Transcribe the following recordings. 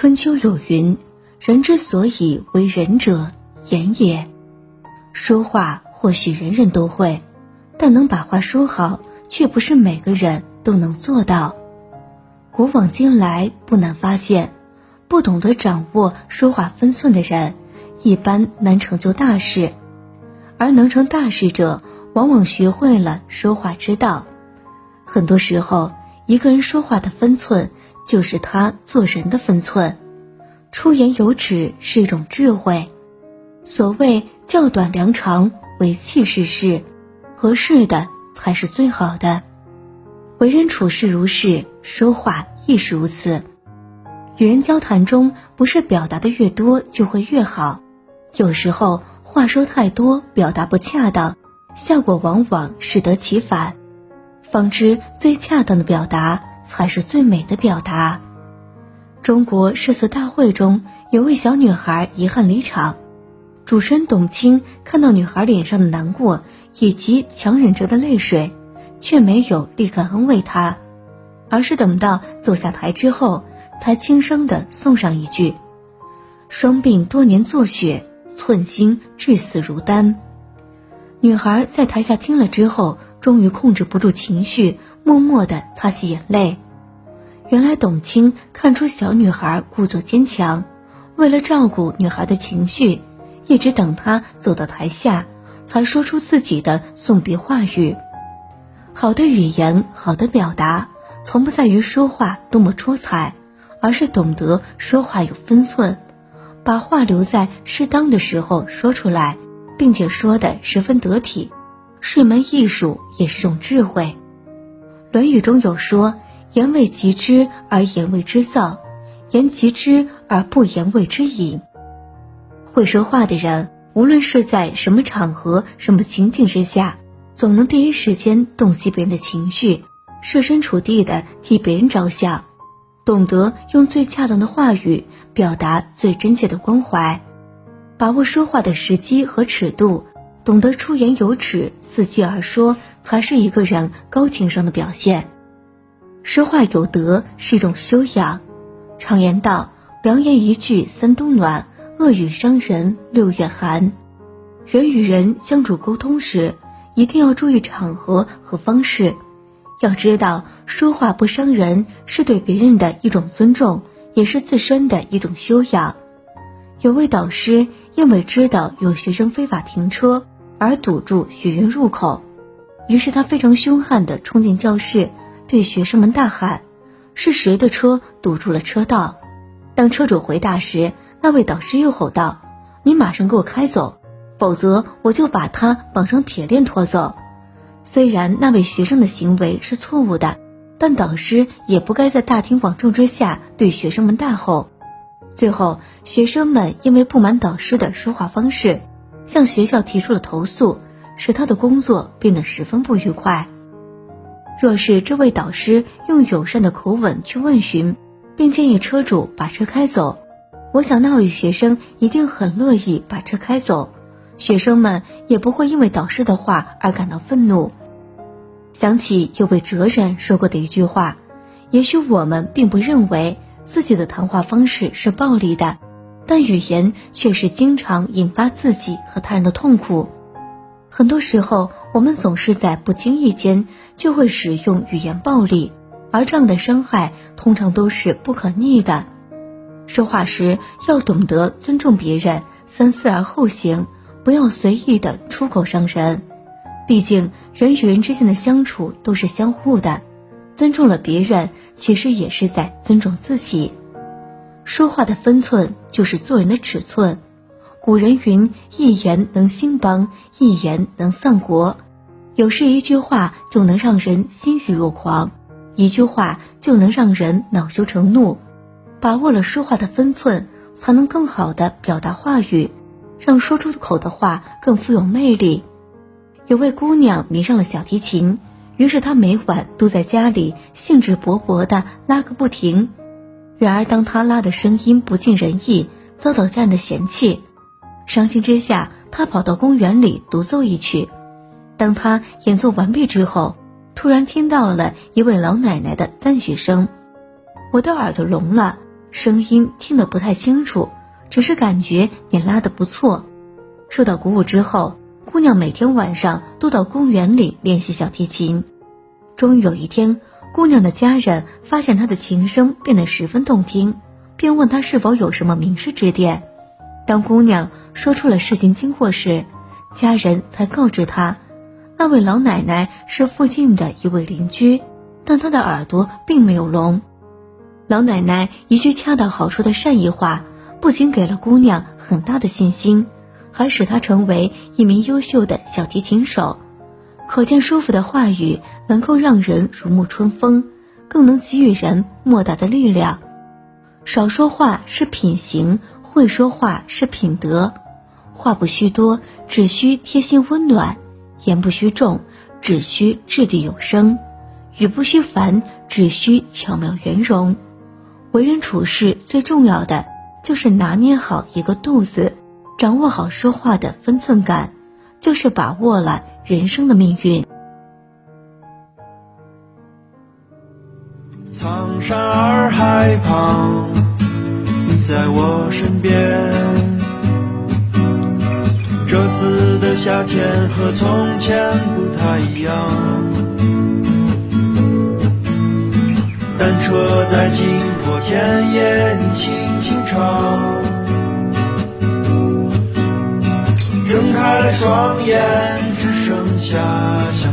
春秋有云：“人之所以为人者，言也。”说话或许人人都会，但能把话说好，却不是每个人都能做到。古往今来，不难发现，不懂得掌握说话分寸的人，一般难成就大事；而能成大事者，往往学会了说话之道。很多时候，一个人说话的分寸，就是他做人的分寸。出言有尺是一种智慧。所谓较短量长，为气势事，合适的才是最好的。为人处事如是，说话亦是如此。与人交谈中，不是表达的越多就会越好，有时候话说太多，表达不恰当，效果往往适得其反。方知最恰当的表达才是最美的表达。中国诗词大会中有位小女孩遗憾离场，主持人董卿看到女孩脸上的难过以及强忍着的泪水。却没有立刻安慰她，而是等到走下台之后，才轻声的送上一句：“双鬓多年作雪，寸心至死如丹。”女孩在台下听了之后，终于控制不住情绪，默默的擦起眼泪。原来董卿看出小女孩故作坚强，为了照顾女孩的情绪，一直等她走到台下，才说出自己的送别话语。好的语言，好的表达，从不在于说话多么出彩，而是懂得说话有分寸，把话留在适当的时候说出来，并且说的十分得体，是一门艺术，也是种智慧。《论语》中有说：“言为及之而言为之造，言及之而不言为之隐。”会说话的人，无论是在什么场合、什么情景之下。总能第一时间洞悉别人的情绪，设身处地的替别人着想，懂得用最恰当的话语表达最真切的关怀，把握说话的时机和尺度，懂得出言有尺，伺机而说，才是一个人高情商的表现。说话有德是一种修养。常言道：“良言一句三冬暖，恶语伤人六月寒。”人与人相处沟通时，一定要注意场合和方式，要知道说话不伤人是对别人的一种尊重，也是自身的一种修养。有位导师因为知道有学生非法停车而堵住学员入口，于是他非常凶悍地冲进教室，对学生们大喊：“是谁的车堵住了车道？”当车主回答时，那位导师又吼道：“你马上给我开走！”否则，我就把他绑上铁链拖走。虽然那位学生的行为是错误的，但导师也不该在大庭广众之下对学生们大吼。最后，学生们因为不满导师的说话方式，向学校提出了投诉，使他的工作变得十分不愉快。若是这位导师用友善的口吻去问询，并建议车主把车开走，我想那位学生一定很乐意把车开走。学生们也不会因为导师的话而感到愤怒。想起有位哲人说过的一句话：“也许我们并不认为自己的谈话方式是暴力的，但语言却是经常引发自己和他人的痛苦。很多时候，我们总是在不经意间就会使用语言暴力，而这样的伤害通常都是不可逆的。说话时要懂得尊重别人，三思而后行。”不要随意的出口伤人，毕竟人与人之间的相处都是相互的，尊重了别人，其实也是在尊重自己。说话的分寸就是做人的尺寸。古人云：“一言能兴邦，一言能丧国。”有时一句话就能让人欣喜若狂，一句话就能让人恼羞成怒。把握了说话的分寸，才能更好的表达话语。让说出口的话更富有魅力。有位姑娘迷上了小提琴，于是她每晚都在家里兴致勃勃地拉个不停。然而，当她拉的声音不尽人意，遭到家人的嫌弃，伤心之下，她跑到公园里独奏一曲。当她演奏完毕之后，突然听到了一位老奶奶的赞许声：“我的耳朵聋了，声音听得不太清楚，只是感觉你拉的不错。受到鼓舞之后，姑娘每天晚上都到公园里练习小提琴。终于有一天，姑娘的家人发现她的琴声变得十分动听，便问她是否有什么名师指点。当姑娘说出了事情经过时，家人才告知她，那位老奶奶是附近的一位邻居，但她的耳朵并没有聋。老奶奶一句恰到好处的善意话，不仅给了姑娘很大的信心。还使她成为一名优秀的小提琴手，可见舒服的话语能够让人如沐春风，更能给予人莫大的力量。少说话是品行，会说话是品德。话不需多，只需贴心温暖；言不需重，只需掷地有声；语不须繁，只需巧妙圆融。为人处事最重要的就是拿捏好一个度字。掌握好说话的分寸感，就是把握了人生的命运。苍山洱海旁，在我身边。这次的夏天和从前不太一样，单车在经过田野，你轻轻唱。睁开了双眼，只剩下相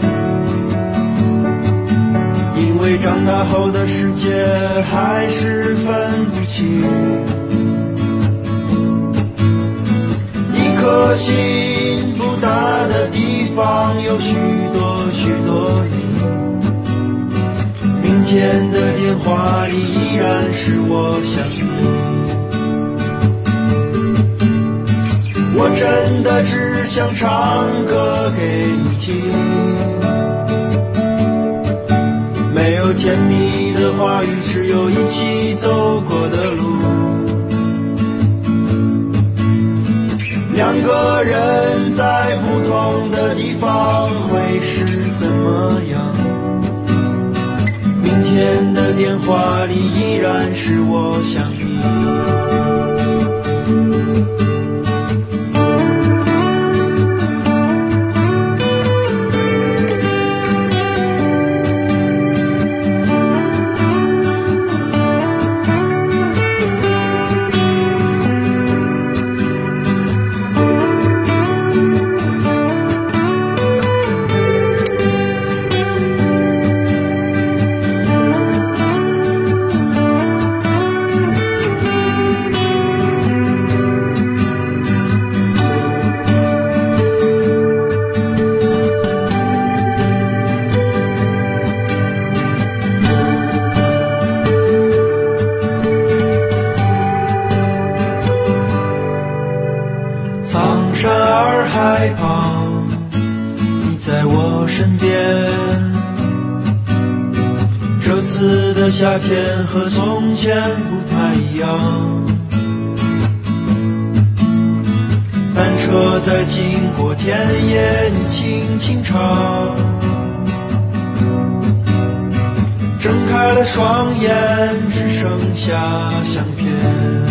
长大后的世界还是分不清，一颗心不大的地方有许多许多你。明天的电话里依然是我想你，我真的只想唱歌给你听，甜蜜的话语，只有一起走过的路。两个人在不同的地方会是怎么样？明天的电话里依然是我想你。而害怕，你在我身边。这次的夏天和从前不太一样，单车在经过田野，你轻轻唱。睁开了双眼，只剩下相片。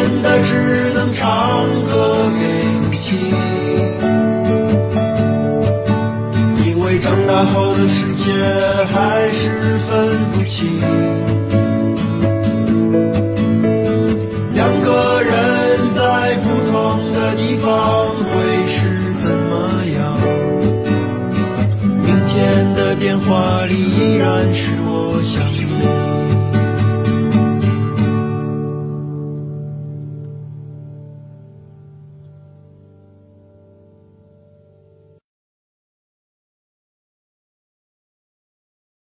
真的只能唱歌给你听，因为长大后的世界还是分不清，两个人在不同的地方会是怎么样？明天的电话里依然是。